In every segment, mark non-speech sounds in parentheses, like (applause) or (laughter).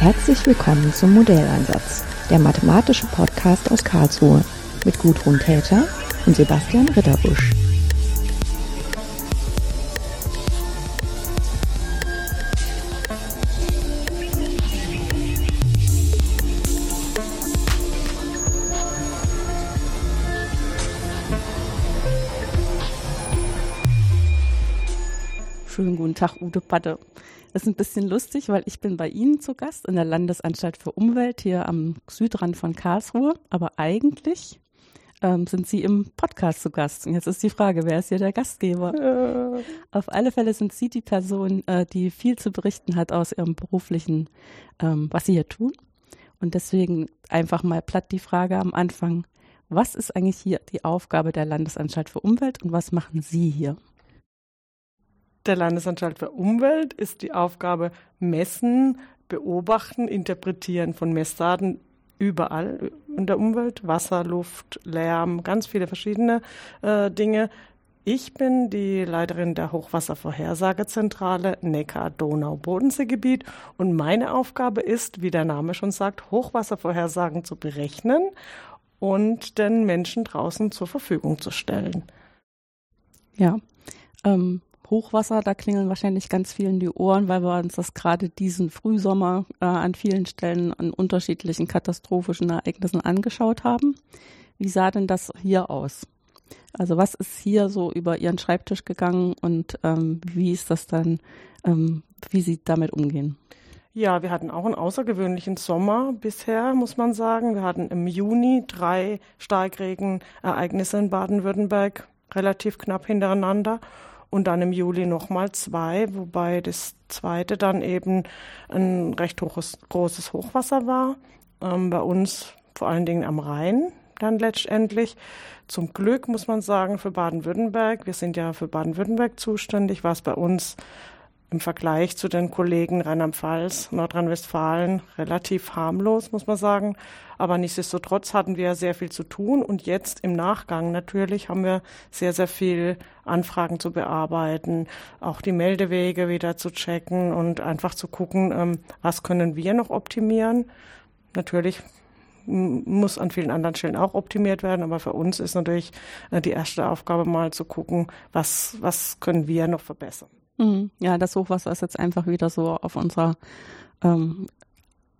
Herzlich willkommen zum Modelleinsatz, der mathematische Podcast aus Karlsruhe mit Gudrun Täter und Sebastian Ritterbusch. Schönen guten Tag, Ute Patte. Das ist ein bisschen lustig, weil ich bin bei Ihnen zu Gast in der Landesanstalt für Umwelt hier am Südrand von Karlsruhe. Aber eigentlich ähm, sind Sie im Podcast zu Gast. Und jetzt ist die Frage, wer ist hier der Gastgeber? Äh. Auf alle Fälle sind Sie die Person, äh, die viel zu berichten hat aus Ihrem beruflichen, ähm, was Sie hier tun. Und deswegen einfach mal platt die Frage am Anfang. Was ist eigentlich hier die Aufgabe der Landesanstalt für Umwelt und was machen Sie hier? Der Landesanstalt für Umwelt ist die Aufgabe messen, beobachten, interpretieren von Messdaten überall in der Umwelt, Wasser, Luft, Lärm, ganz viele verschiedene äh, Dinge. Ich bin die Leiterin der Hochwasservorhersagezentrale Neckar-Donau-Bodenseegebiet und meine Aufgabe ist, wie der Name schon sagt, Hochwasservorhersagen zu berechnen und den Menschen draußen zur Verfügung zu stellen. Ja, ähm, Hochwasser, da klingeln wahrscheinlich ganz vielen die Ohren, weil wir uns das gerade diesen Frühsommer äh, an vielen Stellen an unterschiedlichen katastrophischen Ereignissen angeschaut haben. Wie sah denn das hier aus? Also was ist hier so über Ihren Schreibtisch gegangen und ähm, wie ist das dann, ähm, wie Sie damit umgehen? Ja, wir hatten auch einen außergewöhnlichen Sommer bisher, muss man sagen. Wir hatten im Juni drei Starkregenereignisse in Baden-Württemberg, relativ knapp hintereinander und dann im Juli nochmal zwei, wobei das zweite dann eben ein recht hohes, großes Hochwasser war. Ähm, bei uns vor allen Dingen am Rhein dann letztendlich. Zum Glück muss man sagen, für Baden-Württemberg, wir sind ja für Baden-Württemberg zuständig, war es bei uns im Vergleich zu den Kollegen Rheinland-Pfalz, Nordrhein-Westfalen relativ harmlos, muss man sagen. Aber nichtsdestotrotz hatten wir sehr viel zu tun und jetzt im Nachgang natürlich haben wir sehr, sehr viel Anfragen zu bearbeiten, auch die Meldewege wieder zu checken und einfach zu gucken, ähm, was können wir noch optimieren. Natürlich muss an vielen anderen Stellen auch optimiert werden, aber für uns ist natürlich äh, die erste Aufgabe mal zu gucken, was, was können wir noch verbessern. Mhm. Ja, das Hochwasser ist jetzt einfach wieder so auf unserer ähm,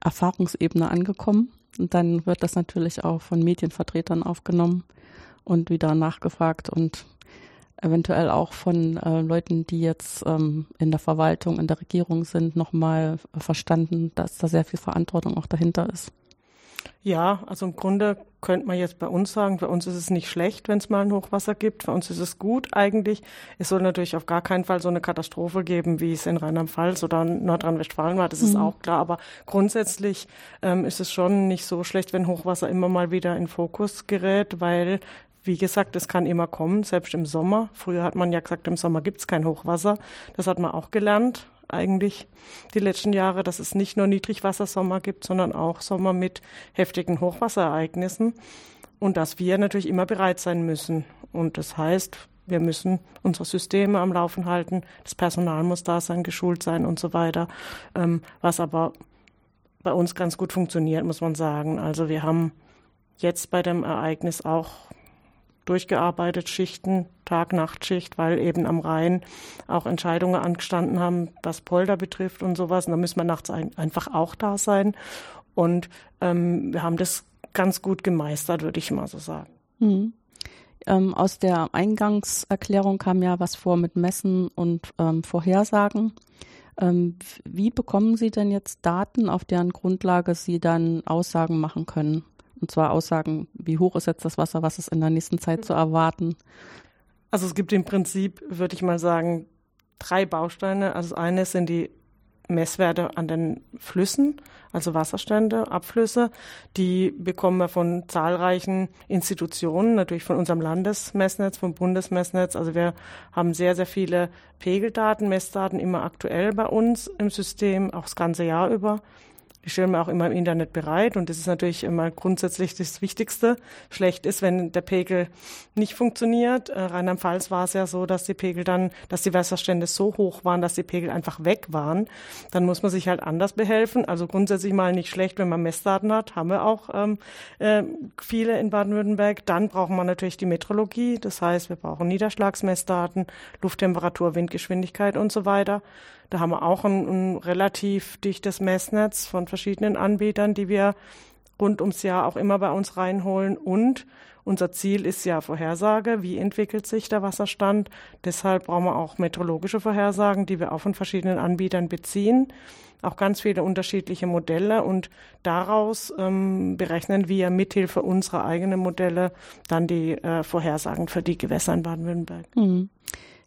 Erfahrungsebene angekommen. Und dann wird das natürlich auch von Medienvertretern aufgenommen und wieder nachgefragt und eventuell auch von äh, Leuten, die jetzt ähm, in der Verwaltung, in der Regierung sind, nochmal verstanden, dass da sehr viel Verantwortung auch dahinter ist. Ja, also im Grunde könnte man jetzt bei uns sagen, bei uns ist es nicht schlecht, wenn es mal ein Hochwasser gibt. Für uns ist es gut eigentlich. Es soll natürlich auf gar keinen Fall so eine Katastrophe geben, wie es in Rheinland-Pfalz oder Nordrhein-Westfalen war. Das ist mhm. auch klar. Aber grundsätzlich ähm, ist es schon nicht so schlecht, wenn Hochwasser immer mal wieder in Fokus gerät, weil wie gesagt, es kann immer kommen, selbst im Sommer. Früher hat man ja gesagt, im Sommer gibt es kein Hochwasser. Das hat man auch gelernt eigentlich die letzten Jahre, dass es nicht nur Niedrigwassersommer gibt, sondern auch Sommer mit heftigen Hochwasserereignissen und dass wir natürlich immer bereit sein müssen. Und das heißt, wir müssen unsere Systeme am Laufen halten, das Personal muss da sein, geschult sein und so weiter, ähm, was aber bei uns ganz gut funktioniert, muss man sagen. Also wir haben jetzt bei dem Ereignis auch durchgearbeitet, Schichten, Tag-Nacht-Schicht, weil eben am Rhein auch Entscheidungen angestanden haben, was Polder betrifft und sowas. Und da müssen wir nachts ein, einfach auch da sein. Und ähm, wir haben das ganz gut gemeistert, würde ich mal so sagen. Mhm. Ähm, aus der Eingangserklärung kam ja was vor mit Messen und ähm, Vorhersagen. Ähm, wie bekommen Sie denn jetzt Daten, auf deren Grundlage Sie dann Aussagen machen können? Und zwar Aussagen, wie hoch ist jetzt das Wasser, was ist in der nächsten Zeit zu erwarten. Also es gibt im Prinzip, würde ich mal sagen, drei Bausteine. Also das eine sind die Messwerte an den Flüssen, also Wasserstände, Abflüsse. Die bekommen wir von zahlreichen Institutionen, natürlich von unserem Landesmessnetz, vom Bundesmessnetz. Also wir haben sehr, sehr viele Pegeldaten, Messdaten immer aktuell bei uns im System, auch das ganze Jahr über. Die stellen wir auch immer im Internet bereit und das ist natürlich immer grundsätzlich das Wichtigste. Schlecht ist, wenn der Pegel nicht funktioniert. Äh, Rheinland-Pfalz war es ja so, dass die Pegel dann, dass die Wasserstände so hoch waren, dass die Pegel einfach weg waren. Dann muss man sich halt anders behelfen. Also grundsätzlich mal nicht schlecht, wenn man Messdaten hat, haben wir auch ähm, äh, viele in Baden-Württemberg. Dann braucht man natürlich die Metrologie. Das heißt, wir brauchen Niederschlagsmessdaten, Lufttemperatur, Windgeschwindigkeit und so weiter. Da haben wir auch ein, ein relativ dichtes Messnetz von verschiedenen Anbietern, die wir rund ums Jahr auch immer bei uns reinholen. Und unser Ziel ist ja Vorhersage. Wie entwickelt sich der Wasserstand? Deshalb brauchen wir auch meteorologische Vorhersagen, die wir auch von verschiedenen Anbietern beziehen. Auch ganz viele unterschiedliche Modelle und daraus ähm, berechnen wir mithilfe unserer eigenen Modelle dann die äh, Vorhersagen für die Gewässer in Baden-Württemberg. Mhm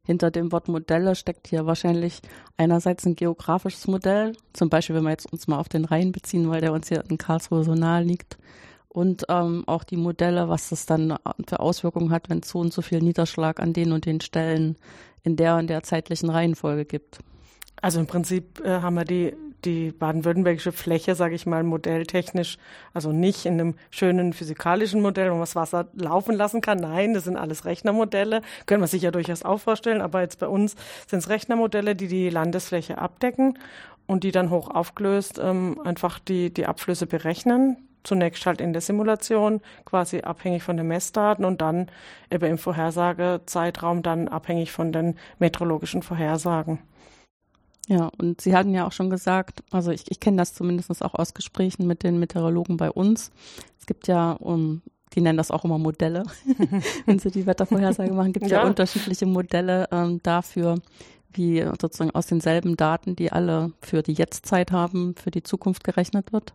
hinter dem Wort Modelle steckt hier wahrscheinlich einerseits ein geografisches Modell, zum Beispiel wenn wir jetzt uns mal auf den Rhein beziehen, weil der uns hier in Karlsruhe so nahe liegt. Und ähm, auch die Modelle, was das dann für Auswirkungen hat, wenn es so und so viel Niederschlag an den und den Stellen in der und der zeitlichen Reihenfolge gibt. Also im Prinzip äh, haben wir die die baden-württembergische Fläche, sage ich mal, modelltechnisch, also nicht in einem schönen physikalischen Modell, wo man das Wasser laufen lassen kann. Nein, das sind alles Rechnermodelle. Können wir sich ja durchaus auch vorstellen. Aber jetzt bei uns sind es Rechnermodelle, die die Landesfläche abdecken und die dann hoch aufgelöst ähm, einfach die, die Abflüsse berechnen. Zunächst halt in der Simulation, quasi abhängig von den Messdaten und dann eben im Vorhersagezeitraum dann abhängig von den meteorologischen Vorhersagen. Ja, und Sie hatten ja auch schon gesagt, also ich, ich kenne das zumindest auch aus Gesprächen mit den Meteorologen bei uns. Es gibt ja, um, die nennen das auch immer Modelle, (laughs) wenn sie die Wettervorhersage machen, gibt ja. ja unterschiedliche Modelle ähm, dafür, wie sozusagen aus denselben Daten, die alle für die Jetztzeit haben, für die Zukunft gerechnet wird.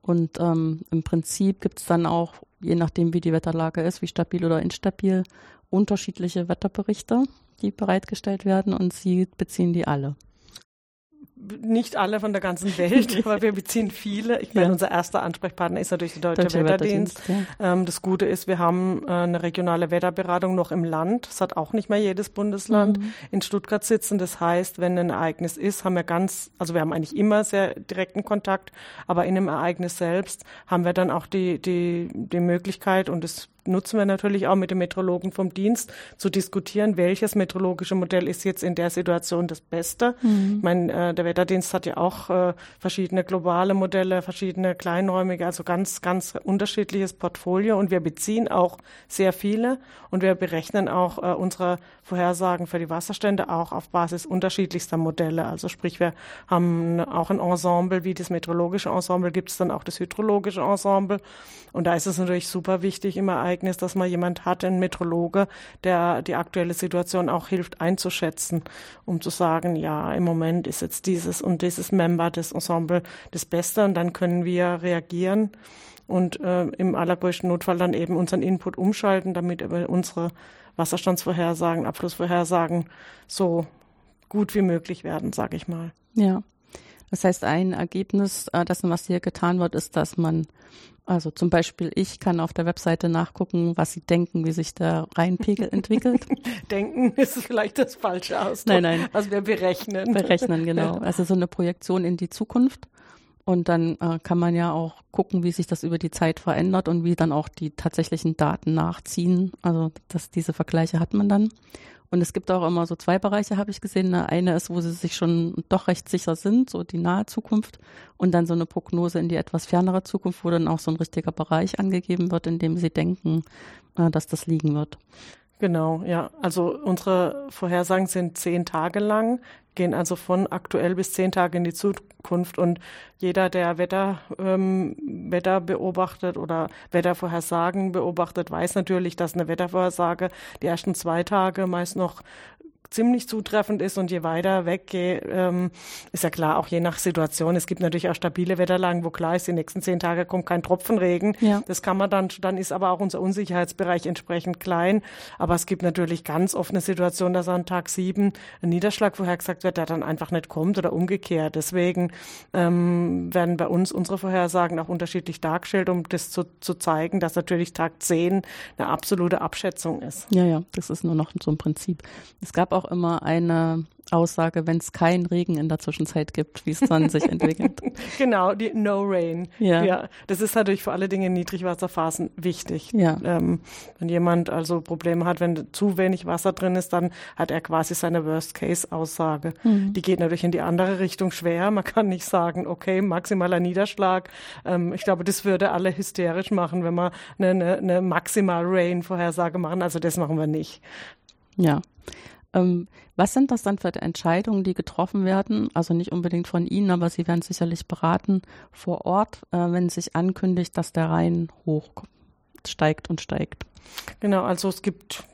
Und ähm, im Prinzip gibt es dann auch, je nachdem wie die Wetterlage ist, wie stabil oder instabil, unterschiedliche Wetterberichte, die bereitgestellt werden und Sie beziehen die alle nicht alle von der ganzen Welt, (laughs) aber wir beziehen viele. Ich meine, ja. unser erster Ansprechpartner ist natürlich der Deutsche, Deutsche Wetterdienst. Wetterdienst ja. ähm, das Gute ist, wir haben äh, eine regionale Wetterberatung noch im Land. Das hat auch nicht mehr jedes Bundesland mhm. in Stuttgart sitzen. Das heißt, wenn ein Ereignis ist, haben wir ganz, also wir haben eigentlich immer sehr direkten Kontakt, aber in einem Ereignis selbst haben wir dann auch die, die, die Möglichkeit und das nutzen wir natürlich auch mit dem Meteorologen vom Dienst zu diskutieren, welches meteorologische Modell ist jetzt in der Situation das Beste. Mhm. Ich meine, äh, der Wetterdienst hat ja auch äh, verschiedene globale Modelle, verschiedene kleinräumige, also ganz, ganz unterschiedliches Portfolio und wir beziehen auch sehr viele und wir berechnen auch äh, unsere Vorhersagen für die Wasserstände auch auf Basis unterschiedlichster Modelle. Also sprich, wir haben auch ein Ensemble, wie das meteorologische Ensemble gibt es dann auch das hydrologische Ensemble und da ist es natürlich super wichtig, immer Ereignis, dass man jemand hat, einen Metrologe, der die aktuelle Situation auch hilft einzuschätzen, um zu sagen, ja, im Moment ist jetzt dieses und dieses Member des Ensemble das Beste und dann können wir reagieren und äh, im allergrößten Notfall dann eben unseren Input umschalten, damit unsere Wasserstandsvorhersagen, Abflussvorhersagen so gut wie möglich werden, sage ich mal. Ja. Das heißt, ein Ergebnis äh, dessen, was hier getan wird, ist, dass man also zum Beispiel, ich kann auf der Webseite nachgucken, was Sie denken, wie sich der Rheinpegel entwickelt. (laughs) denken ist vielleicht das falsche Ausdruck. Nein, nein. Also wir berechnen. Berechnen, genau. Also so eine Projektion in die Zukunft. Und dann äh, kann man ja auch gucken, wie sich das über die Zeit verändert und wie dann auch die tatsächlichen Daten nachziehen. Also das, diese Vergleiche hat man dann. Und es gibt auch immer so zwei Bereiche, habe ich gesehen. Eine ist, wo sie sich schon doch recht sicher sind, so die nahe Zukunft. Und dann so eine Prognose in die etwas fernere Zukunft, wo dann auch so ein richtiger Bereich angegeben wird, in dem sie denken, äh, dass das liegen wird. Genau, ja. Also unsere Vorhersagen sind zehn Tage lang, gehen also von aktuell bis zehn Tage in die Zukunft. Und jeder, der Wetter, ähm, Wetter beobachtet oder Wettervorhersagen beobachtet, weiß natürlich, dass eine Wettervorhersage die ersten zwei Tage meist noch ziemlich zutreffend ist und je weiter weggehe, ähm, ist ja klar, auch je nach Situation. Es gibt natürlich auch stabile Wetterlagen, wo klar ist, die nächsten zehn Tage kommt kein Tropfen Regen. Ja. Das kann man dann, dann ist aber auch unser Unsicherheitsbereich entsprechend klein. Aber es gibt natürlich ganz oft eine Situation, dass an Tag sieben ein Niederschlag vorhergesagt wird, der dann einfach nicht kommt oder umgekehrt. Deswegen ähm, werden bei uns unsere Vorhersagen auch unterschiedlich dargestellt, um das zu, zu zeigen, dass natürlich Tag zehn eine absolute Abschätzung ist. Ja, ja, das ist nur noch so ein Prinzip. Es gab auch auch immer eine Aussage, wenn es keinen Regen in der Zwischenzeit gibt, wie es dann sich entwickelt. (laughs) Genau, die No Rain. Ja. ja. Das ist natürlich für alle Dinge in Niedrigwasserphasen wichtig. Ja. Ähm, wenn jemand also Probleme hat, wenn zu wenig Wasser drin ist, dann hat er quasi seine Worst-Case-Aussage. Mhm. Die geht natürlich in die andere Richtung schwer. Man kann nicht sagen, okay, maximaler Niederschlag. Ähm, ich glaube, das würde alle hysterisch machen, wenn wir eine, eine, eine Maximal-Rain-Vorhersage machen. Also das machen wir nicht. Ja. Ähm, was sind das dann für Entscheidungen, die getroffen werden? Also nicht unbedingt von Ihnen, aber Sie werden sicherlich beraten vor Ort, äh, wenn sich ankündigt, dass der Rhein hoch steigt und steigt. Genau, also es gibt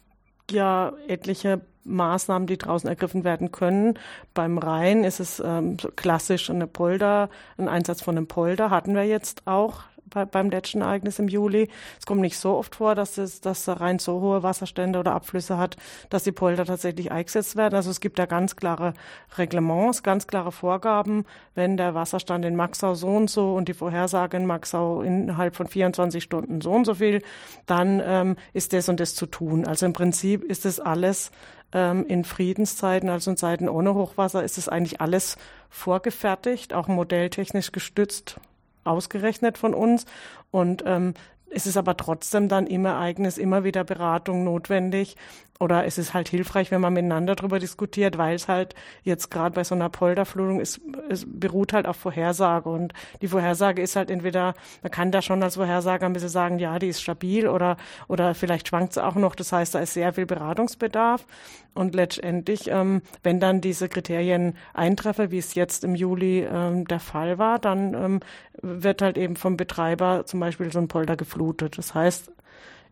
ja etliche Maßnahmen, die draußen ergriffen werden können. Beim Rhein ist es ähm, klassisch eine Polder, ein Einsatz von einem Polder hatten wir jetzt auch bei, beim letzten Ereignis im Juli. Es kommt nicht so oft vor, dass es, dass der Rhein so hohe Wasserstände oder Abflüsse hat, dass die Polder tatsächlich eingesetzt werden. Also es gibt da ganz klare Reglements, ganz klare Vorgaben. Wenn der Wasserstand in Maxau so und so und die Vorhersage in Maxau innerhalb von 24 Stunden so und so viel, dann ähm, ist das und das zu tun. Also im Prinzip ist das alles ähm, in Friedenszeiten, also in Zeiten ohne Hochwasser, ist es eigentlich alles vorgefertigt, auch modelltechnisch gestützt ausgerechnet von uns. Und ähm, es ist aber trotzdem dann im Ereignis immer wieder Beratung notwendig. Oder es ist halt hilfreich, wenn man miteinander darüber diskutiert, weil es halt jetzt gerade bei so einer Polderflutung ist, es beruht halt auf Vorhersage. Und die Vorhersage ist halt entweder, man kann da schon als Vorhersage ein bisschen sagen, ja, die ist stabil oder, oder vielleicht schwankt sie auch noch. Das heißt, da ist sehr viel Beratungsbedarf. Und letztendlich, ähm, wenn dann diese Kriterien eintreffen, wie es jetzt im Juli ähm, der Fall war, dann ähm, wird halt eben vom Betreiber zum Beispiel so ein Polder geflutet. Das heißt,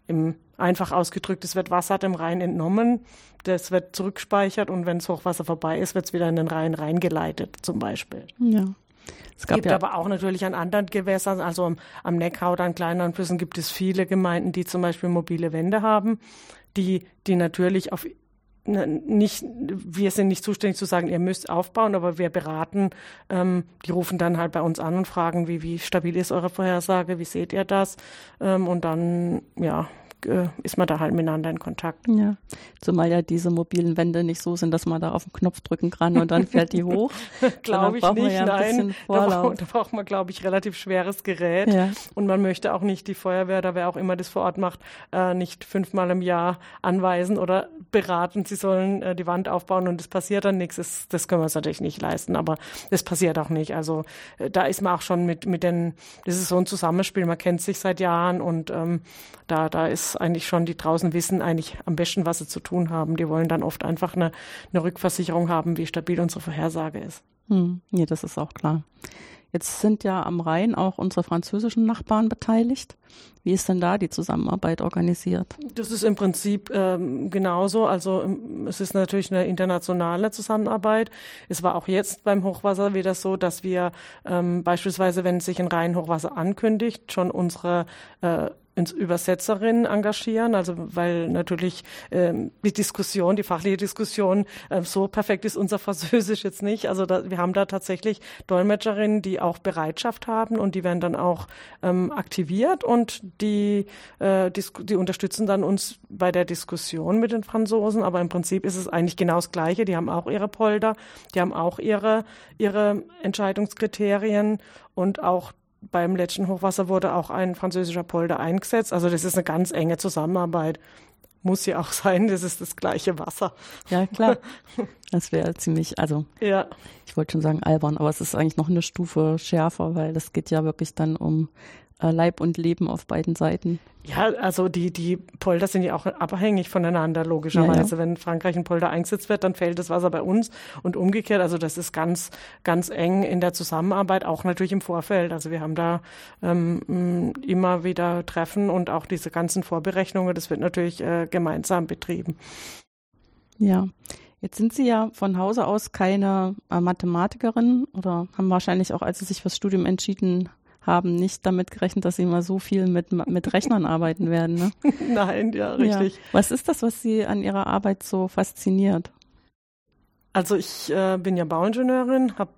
im, einfach ausgedrückt, es wird Wasser dem Rhein entnommen, das wird zurückspeichert und wenn das Hochwasser vorbei ist, wird es wieder in den Rhein reingeleitet, zum Beispiel. Ja. Es gibt ja aber auch natürlich an anderen Gewässern, also am, am Neckar oder an kleineren Flüssen gibt es viele Gemeinden, die zum Beispiel mobile Wände haben, die, die natürlich auf nicht, wir sind nicht zuständig zu sagen, ihr müsst aufbauen, aber wir beraten, ähm, die rufen dann halt bei uns an und fragen, wie, wie stabil ist eure Vorhersage, wie seht ihr das? Ähm, und dann, ja, äh, ist man da halt miteinander in Kontakt. Ja, zumal ja diese mobilen Wände nicht so sind, dass man da auf den Knopf drücken kann und dann fährt die hoch. (laughs) glaube ich nicht, ja nein. Da, braucht, da braucht man, glaube ich, relativ schweres Gerät. Ja. Und man möchte auch nicht die Feuerwehr, da wer auch immer das vor Ort macht, äh, nicht fünfmal im Jahr anweisen oder beraten, sie sollen äh, die Wand aufbauen und es passiert dann nichts. Das, das können wir uns natürlich nicht leisten, aber es passiert auch nicht. Also äh, da ist man auch schon mit, mit den, das ist so ein Zusammenspiel, man kennt sich seit Jahren und ähm, da, da ist eigentlich schon, die draußen wissen eigentlich am besten, was sie zu tun haben. Die wollen dann oft einfach eine, eine Rückversicherung haben, wie stabil unsere Vorhersage ist. Hm, ja, das ist auch klar. Jetzt sind ja am Rhein auch unsere französischen Nachbarn beteiligt. Wie ist denn da die Zusammenarbeit organisiert? Das ist im Prinzip ähm, genauso. Also ähm, es ist natürlich eine internationale Zusammenarbeit. Es war auch jetzt beim Hochwasser wieder so, dass wir ähm, beispielsweise, wenn sich ein Rheinhochwasser ankündigt, schon unsere äh, Übersetzerin engagieren, also weil natürlich ähm, die Diskussion, die fachliche Diskussion, äh, so perfekt ist unser Französisch jetzt nicht. Also da, wir haben da tatsächlich Dolmetscherinnen, die auch Bereitschaft haben und die werden dann auch ähm, aktiviert und die, äh, die, die unterstützen dann uns bei der Diskussion mit den Franzosen. Aber im Prinzip ist es eigentlich genau das Gleiche. Die haben auch ihre Polder, die haben auch ihre, ihre Entscheidungskriterien und auch beim letzten Hochwasser wurde auch ein französischer Polder eingesetzt. Also das ist eine ganz enge Zusammenarbeit. Muss ja auch (laughs) sein, das ist das gleiche Wasser. Ja, klar. (laughs) Das wäre ziemlich, also ja. ich wollte schon sagen albern, aber es ist eigentlich noch eine Stufe schärfer, weil das geht ja wirklich dann um Leib und Leben auf beiden Seiten. Ja, also die, die Polder sind ja auch abhängig voneinander, logischerweise. Ja, ja. Wenn Frankreich ein Polder eingesetzt wird, dann fällt das Wasser bei uns und umgekehrt. Also das ist ganz, ganz eng in der Zusammenarbeit, auch natürlich im Vorfeld. Also wir haben da ähm, immer wieder Treffen und auch diese ganzen Vorberechnungen, das wird natürlich äh, gemeinsam betrieben. Ja. Jetzt sind Sie ja von Hause aus keine äh, Mathematikerin oder haben wahrscheinlich auch, als Sie sich fürs Studium entschieden haben nicht damit gerechnet, dass sie mal so viel mit, mit Rechnern arbeiten werden. Ne? (laughs) Nein, ja, richtig. Ja. Was ist das, was Sie an Ihrer Arbeit so fasziniert? Also ich äh, bin ja Bauingenieurin, habe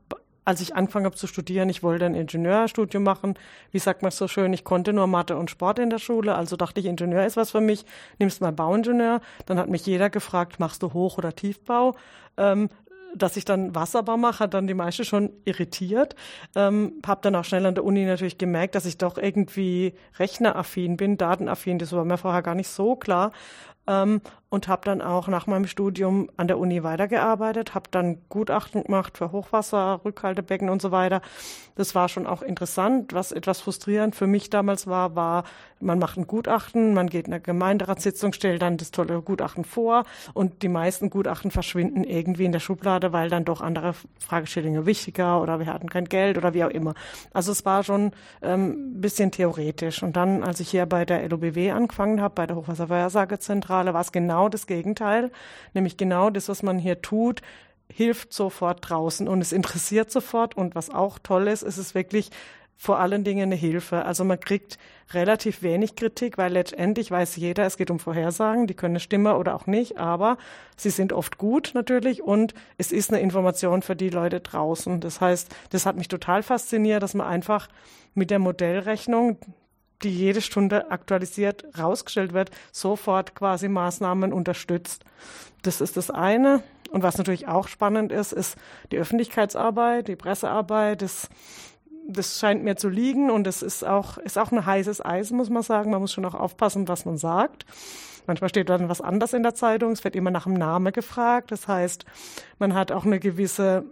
als ich angefangen habe zu studieren, ich wollte ein Ingenieurstudium machen. Wie sagt man so schön, ich konnte nur Mathe und Sport in der Schule, also dachte ich, Ingenieur ist was für mich, nimmst mal Bauingenieur. Dann hat mich jeder gefragt, machst du Hoch- oder Tiefbau? Ähm, dass ich dann Wasserbau mache, hat dann die meiste schon irritiert. Ähm, habe dann auch schnell an der Uni natürlich gemerkt, dass ich doch irgendwie rechneraffin bin, datenaffin. Das war mir vorher gar nicht so klar. Ähm, und habe dann auch nach meinem Studium an der Uni weitergearbeitet, habe dann Gutachten gemacht für Hochwasser, Rückhaltebecken und so weiter. Das war schon auch interessant. Was etwas frustrierend für mich damals war, war, man macht ein Gutachten, man geht in eine Gemeinderatssitzung, stellt dann das tolle Gutachten vor und die meisten Gutachten verschwinden irgendwie in der Schublade, weil dann doch andere Fragestellungen wichtiger oder wir hatten kein Geld oder wie auch immer. Also es war schon ähm, ein bisschen theoretisch. Und dann, als ich hier bei der LOBW angefangen habe, bei der Hochwasservorhersagezentrale, war es genau genau das Gegenteil, nämlich genau das, was man hier tut, hilft sofort draußen und es interessiert sofort. Und was auch toll ist, ist es wirklich vor allen Dingen eine Hilfe. Also man kriegt relativ wenig Kritik, weil letztendlich weiß jeder, es geht um Vorhersagen, die können stimmen oder auch nicht, aber sie sind oft gut natürlich und es ist eine Information für die Leute draußen. Das heißt, das hat mich total fasziniert, dass man einfach mit der Modellrechnung, die jede Stunde aktualisiert rausgestellt wird, sofort quasi Maßnahmen unterstützt. Das ist das eine. Und was natürlich auch spannend ist, ist die Öffentlichkeitsarbeit, die Pressearbeit. Das, das scheint mir zu liegen und es ist auch, ist auch ein heißes Eisen, muss man sagen. Man muss schon auch aufpassen, was man sagt. Manchmal steht dann was anderes in der Zeitung. Es wird immer nach dem Namen gefragt. Das heißt, man hat auch eine gewisse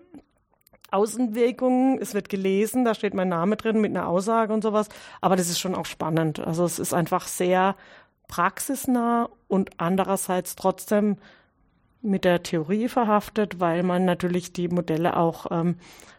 Außenwirkungen, es wird gelesen, da steht mein Name drin mit einer Aussage und sowas, aber das ist schon auch spannend. Also es ist einfach sehr praxisnah und andererseits trotzdem mit der Theorie verhaftet, weil man natürlich die Modelle auch ähm,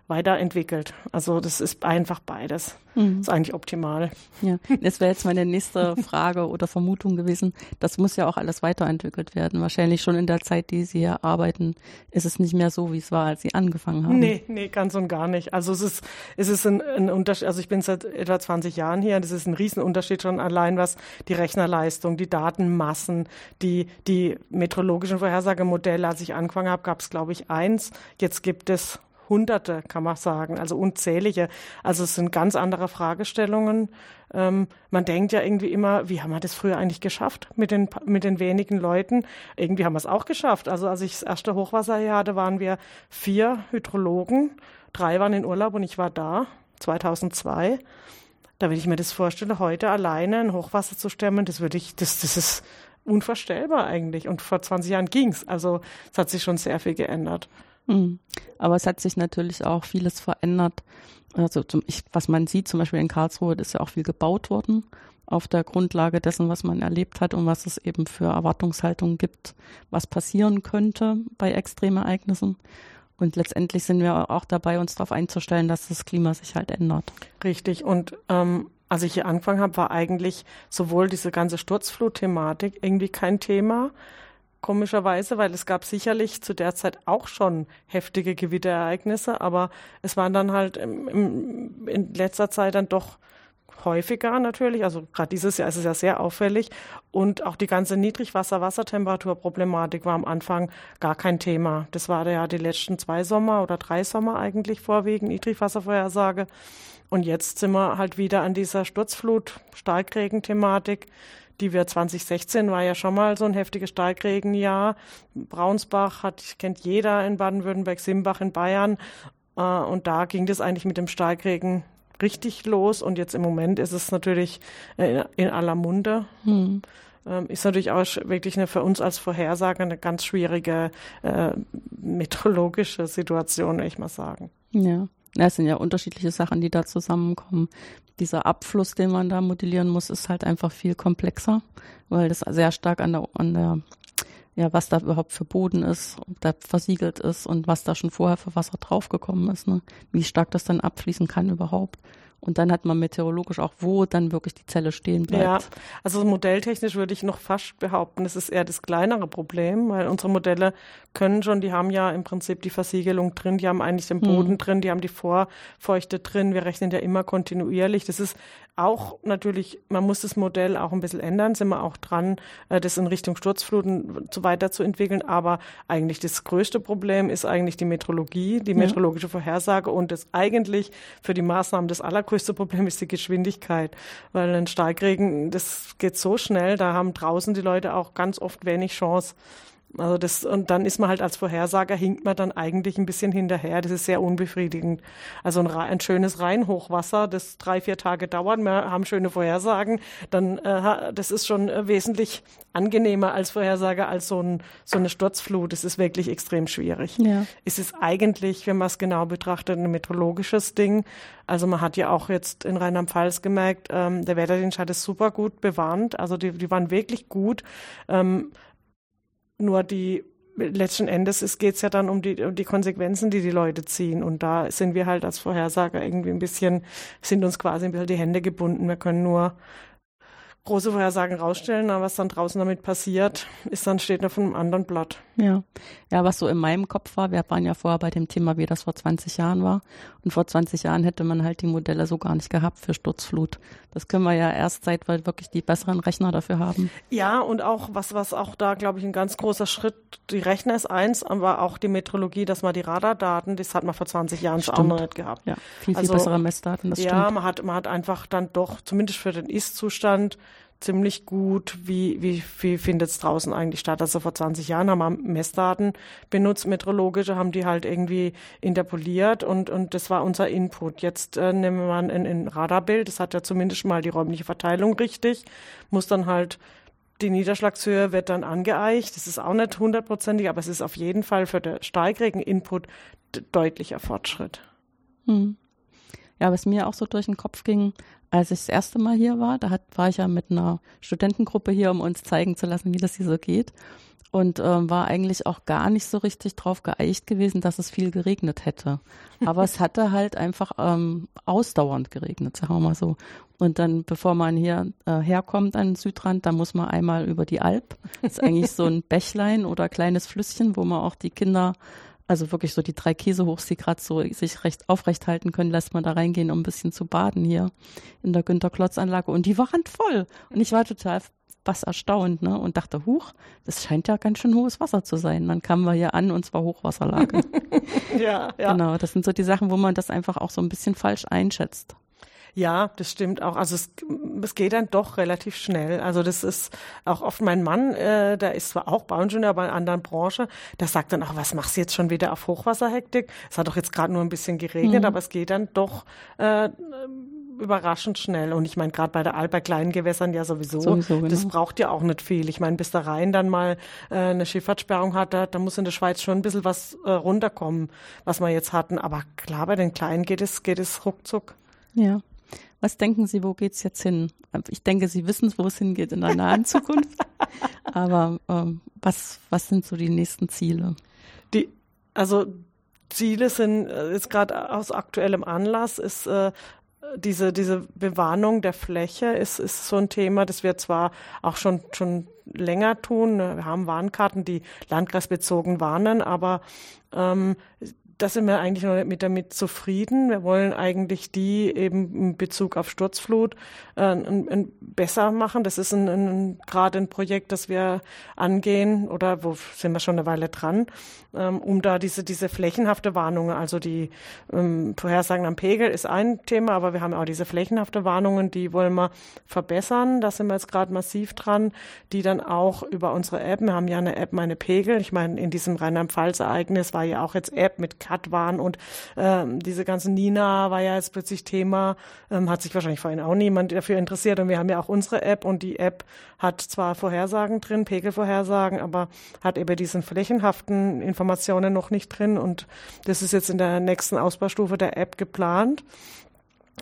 weiterentwickelt. Also das ist einfach beides. Mhm. ist eigentlich optimal. Ja, das wäre jetzt meine nächste (laughs) Frage oder Vermutung gewesen. Das muss ja auch alles weiterentwickelt werden. Wahrscheinlich schon in der Zeit, die Sie hier arbeiten, ist es nicht mehr so, wie es war, als Sie angefangen haben. Nee, nee, ganz und gar nicht. Also es ist, es ist ein, ein Unterschied. Also ich bin seit etwa 20 Jahren hier. Das ist ein Riesenunterschied schon allein, was die Rechnerleistung, die Datenmassen, die, die meteorologischen Vorhersagemodelle, als ich angefangen habe, gab es, glaube ich, eins. Jetzt gibt es Hunderte, kann man sagen, also unzählige. Also es sind ganz andere Fragestellungen. Ähm, man denkt ja irgendwie immer, wie haben wir das früher eigentlich geschafft mit den, mit den wenigen Leuten? Irgendwie haben wir es auch geschafft. Also als ich das erste Hochwasser hier hatte, waren wir vier Hydrologen. Drei waren in Urlaub und ich war da, 2002. Da wenn ich mir das vorstelle, heute alleine ein Hochwasser zu stemmen, das würde ich, das, das ist unvorstellbar eigentlich. Und vor 20 Jahren ging's. Also es hat sich schon sehr viel geändert. Mhm. Aber es hat sich natürlich auch vieles verändert. Also zum, ich, was man sieht, zum Beispiel in Karlsruhe, ist ja auch viel gebaut worden auf der Grundlage dessen, was man erlebt hat und was es eben für Erwartungshaltungen gibt, was passieren könnte bei Extremereignissen. Und letztendlich sind wir auch dabei, uns darauf einzustellen, dass das Klima sich halt ändert. Richtig. Und ähm, als ich hier angefangen habe, war eigentlich sowohl diese ganze Sturzflut-Thematik irgendwie kein Thema, komischerweise, weil es gab sicherlich zu der Zeit auch schon heftige Gewitterereignisse, aber es waren dann halt im, in letzter Zeit dann doch häufiger natürlich. Also gerade dieses Jahr ist es ja sehr auffällig. Und auch die ganze Niedrigwasser-Wassertemperatur-Problematik war am Anfang gar kein Thema. Das war ja die letzten zwei Sommer oder drei Sommer eigentlich vorwiegend, Niedrigwasservorhersage. Und jetzt sind wir halt wieder an dieser Sturzflut-Starkregen-Thematik die wir 2016 war ja schon mal so ein heftiges Starkregenjahr. Braunsbach hat, kennt jeder in Baden-Württemberg, Simbach in Bayern. Äh, und da ging das eigentlich mit dem Starkregen richtig los. Und jetzt im Moment ist es natürlich äh, in aller Munde. Hm. Ähm, ist natürlich auch wirklich eine für uns als Vorhersager eine ganz schwierige äh, meteorologische Situation, würde ich mal sagen. Ja. Ja, es sind ja unterschiedliche Sachen, die da zusammenkommen. Dieser Abfluss, den man da modellieren muss, ist halt einfach viel komplexer, weil das sehr stark an der, an der ja, was da überhaupt für Boden ist, ob da versiegelt ist und was da schon vorher für Wasser draufgekommen ist, ne? wie stark das dann abfließen kann überhaupt. Und dann hat man meteorologisch auch, wo dann wirklich die Zelle stehen bleibt. Ja, also modelltechnisch würde ich noch fast behaupten, es ist eher das kleinere Problem, weil unsere Modelle können schon, die haben ja im Prinzip die Versiegelung drin, die haben eigentlich den Boden mhm. drin, die haben die Vorfeuchte drin. Wir rechnen ja immer kontinuierlich. Das ist auch natürlich, man muss das Modell auch ein bisschen ändern, sind wir auch dran, äh, das in Richtung Sturzfluten so weiterzuentwickeln. Aber eigentlich das größte Problem ist eigentlich die Metrologie, die meteorologische Vorhersage und das eigentlich für die Maßnahmen das allergrößte Problem ist die Geschwindigkeit. Weil ein Starkregen, das geht so schnell, da haben draußen die Leute auch ganz oft wenig Chance. Also das, und dann ist man halt als Vorhersager, hinkt man dann eigentlich ein bisschen hinterher. Das ist sehr unbefriedigend. Also ein, ein schönes Rheinhochwasser, das drei, vier Tage dauert, wir haben schöne Vorhersagen, dann äh, das ist schon äh, wesentlich angenehmer als Vorhersager als so, ein, so eine Sturzflut. Das ist wirklich extrem schwierig. Ja. Es ist eigentlich, wenn man es genau betrachtet, ein meteorologisches Ding. Also man hat ja auch jetzt in Rheinland-Pfalz gemerkt, ähm, der Wetterdienst hat es super gut bewarnt. Also die, die waren wirklich gut. Ähm, nur die letzten Endes geht es ja dann um die, um die Konsequenzen, die die Leute ziehen. Und da sind wir halt als Vorhersager irgendwie ein bisschen, sind uns quasi ein bisschen die Hände gebunden. Wir können nur große Vorhersagen rausstellen, aber was dann draußen damit passiert, ist dann steht auf einem anderen Blatt. Ja. Ja, was so in meinem Kopf war, wir waren ja vorher bei dem Thema, wie das vor 20 Jahren war. Und vor 20 Jahren hätte man halt die Modelle so gar nicht gehabt für Sturzflut. Das können wir ja erst seit wir wirklich die besseren Rechner dafür haben. Ja, und auch, was, was auch da, glaube ich, ein ganz großer Schritt, die Rechner ist eins, aber auch die Metrologie, dass man die Radardaten, das hat man vor 20 Jahren schon auch noch nicht gehabt. Ja, viel, viel also, bessere Messdaten, das ja, stimmt. Ja, man hat, man hat einfach dann doch, zumindest für den Ist-Zustand, ziemlich gut, wie, wie, wie findet es draußen eigentlich statt. Also vor 20 Jahren haben wir Messdaten benutzt, meteorologische, haben die halt irgendwie interpoliert und, und das war unser Input. Jetzt äh, nehmen wir mal ein, ein Radarbild, das hat ja zumindest mal die räumliche Verteilung richtig, muss dann halt die Niederschlagshöhe wird dann angeeicht. Das ist auch nicht hundertprozentig, aber es ist auf jeden Fall für den Steigregen-Input deutlicher Fortschritt. Hm. Ja, was mir auch so durch den Kopf ging, als ich das erste Mal hier war, da hat, war ich ja mit einer Studentengruppe hier, um uns zeigen zu lassen, wie das hier so geht. Und ähm, war eigentlich auch gar nicht so richtig drauf geeicht gewesen, dass es viel geregnet hätte. Aber es hatte halt einfach ähm, ausdauernd geregnet, sagen wir mal so. Und dann, bevor man hier äh, herkommt an den Südrand, da muss man einmal über die Alp. Das ist eigentlich so ein Bächlein oder kleines Flüsschen, wo man auch die Kinder also wirklich so die drei Käsehochs, die gerade so sich recht aufrecht halten können, lässt man da reingehen, um ein bisschen zu baden hier in der Günter-Klotz-Anlage. Und die waren voll. Und ich war total was erstaunt, ne? Und dachte, huch, das scheint ja ganz schön hohes Wasser zu sein. Dann kamen wir hier an und zwar Hochwasserlage. (laughs) ja, ja. Genau, das sind so die Sachen, wo man das einfach auch so ein bisschen falsch einschätzt. Ja, das stimmt auch. Also es, es geht dann doch relativ schnell. Also das ist auch oft mein Mann, äh, der ist zwar auch Bauingenieur, aber in einer anderen Branche, der sagt dann auch, was machst du jetzt schon wieder auf Hochwasserhektik? Es hat doch jetzt gerade nur ein bisschen geregnet, mhm. aber es geht dann doch äh, überraschend schnell. Und ich meine, gerade bei der Alp, bei kleinen Gewässern ja sowieso, sowieso genau. das braucht ja auch nicht viel. Ich meine, bis der Rhein dann mal äh, eine Schifffahrtssperrung hat, da, da muss in der Schweiz schon ein bisschen was äh, runterkommen, was wir jetzt hatten. Aber klar, bei den Kleinen geht es, geht es ruckzuck. Ja. Was denken Sie, wo geht es jetzt hin? Ich denke, Sie wissen, wo es hingeht in der nahen Zukunft. Aber ähm, was, was sind so die nächsten Ziele? Die, also Ziele sind äh, jetzt gerade aus aktuellem Anlass ist äh, diese, diese Bewarnung der Fläche ist, ist so ein Thema, das wir zwar auch schon, schon länger tun. Wir haben Warnkarten, die landkreisbezogen warnen, aber ähm, da sind wir eigentlich noch nicht mit damit zufrieden. Wir wollen eigentlich die eben in Bezug auf Sturzflut äh, ein, ein besser machen. Das ist ein, ein, gerade ein Projekt, das wir angehen oder wo sind wir schon eine Weile dran, ähm, um da diese, diese flächenhafte Warnungen, also die ähm, Vorhersagen am Pegel ist ein Thema, aber wir haben auch diese flächenhafte Warnungen, die wollen wir verbessern. Da sind wir jetzt gerade massiv dran, die dann auch über unsere App, wir haben ja eine App, meine Pegel. Ich meine, in diesem Rheinland-Pfalz-Ereignis war ja auch jetzt App mit Cut waren. Und ähm, diese ganze Nina war ja jetzt plötzlich Thema, ähm, hat sich wahrscheinlich vorhin auch niemand dafür interessiert. Und wir haben ja auch unsere App. Und die App hat zwar Vorhersagen drin, Pegelvorhersagen, aber hat eben diesen flächenhaften Informationen noch nicht drin. Und das ist jetzt in der nächsten Ausbaustufe der App geplant.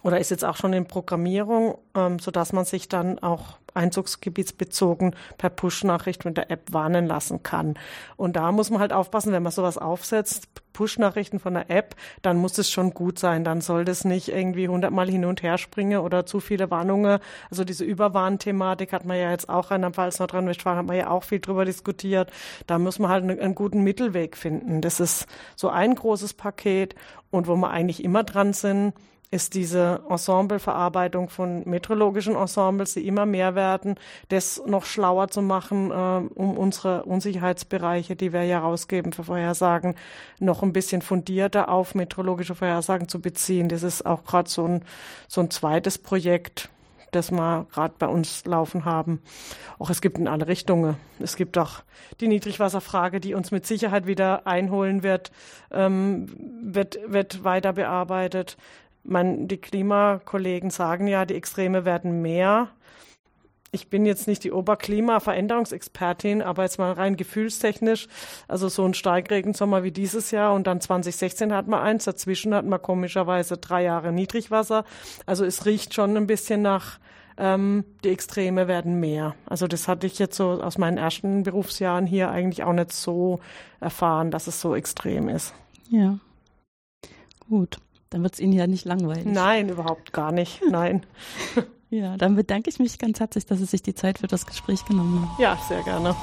Oder ist jetzt auch schon in Programmierung, ähm, sodass man sich dann auch einzugsgebietsbezogen per Push-Nachricht mit der App warnen lassen kann. Und da muss man halt aufpassen, wenn man sowas aufsetzt, Push-Nachrichten von der App, dann muss es schon gut sein. Dann soll das nicht irgendwie hundertmal hin und her springen oder zu viele Warnungen. Also diese Überwarnthematik hat man ja jetzt auch in Rheinland-Pfalz, Nordrhein-Westfalen hat man ja auch viel drüber diskutiert. Da muss man halt einen, einen guten Mittelweg finden. Das ist so ein großes Paket und wo wir eigentlich immer dran sind, ist diese Ensembleverarbeitung von meteorologischen Ensembles, die immer mehr werden, das noch schlauer zu machen, äh, um unsere Unsicherheitsbereiche, die wir ja rausgeben für Vorhersagen, noch ein bisschen fundierter auf meteorologische Vorhersagen zu beziehen. Das ist auch gerade so ein, so ein zweites Projekt, das wir gerade bei uns laufen haben. Auch es gibt in alle Richtungen. Es gibt auch die Niedrigwasserfrage, die uns mit Sicherheit wieder einholen wird, ähm, wird, wird weiter bearbeitet. Man, die Klimakollegen sagen ja, die Extreme werden mehr. Ich bin jetzt nicht die Oberklima-Veränderungsexpertin, aber jetzt mal rein gefühlstechnisch, also so ein Steigregensommer wie dieses Jahr und dann 2016 hat man eins, dazwischen hat man komischerweise drei Jahre Niedrigwasser. Also es riecht schon ein bisschen nach, ähm, die Extreme werden mehr. Also das hatte ich jetzt so aus meinen ersten Berufsjahren hier eigentlich auch nicht so erfahren, dass es so extrem ist. Ja. Gut. Dann wird es Ihnen ja nicht langweilig. Nein, überhaupt gar nicht. Nein. (laughs) ja, dann bedanke ich mich ganz herzlich, dass Sie sich die Zeit für das Gespräch genommen haben. Ja, sehr gerne.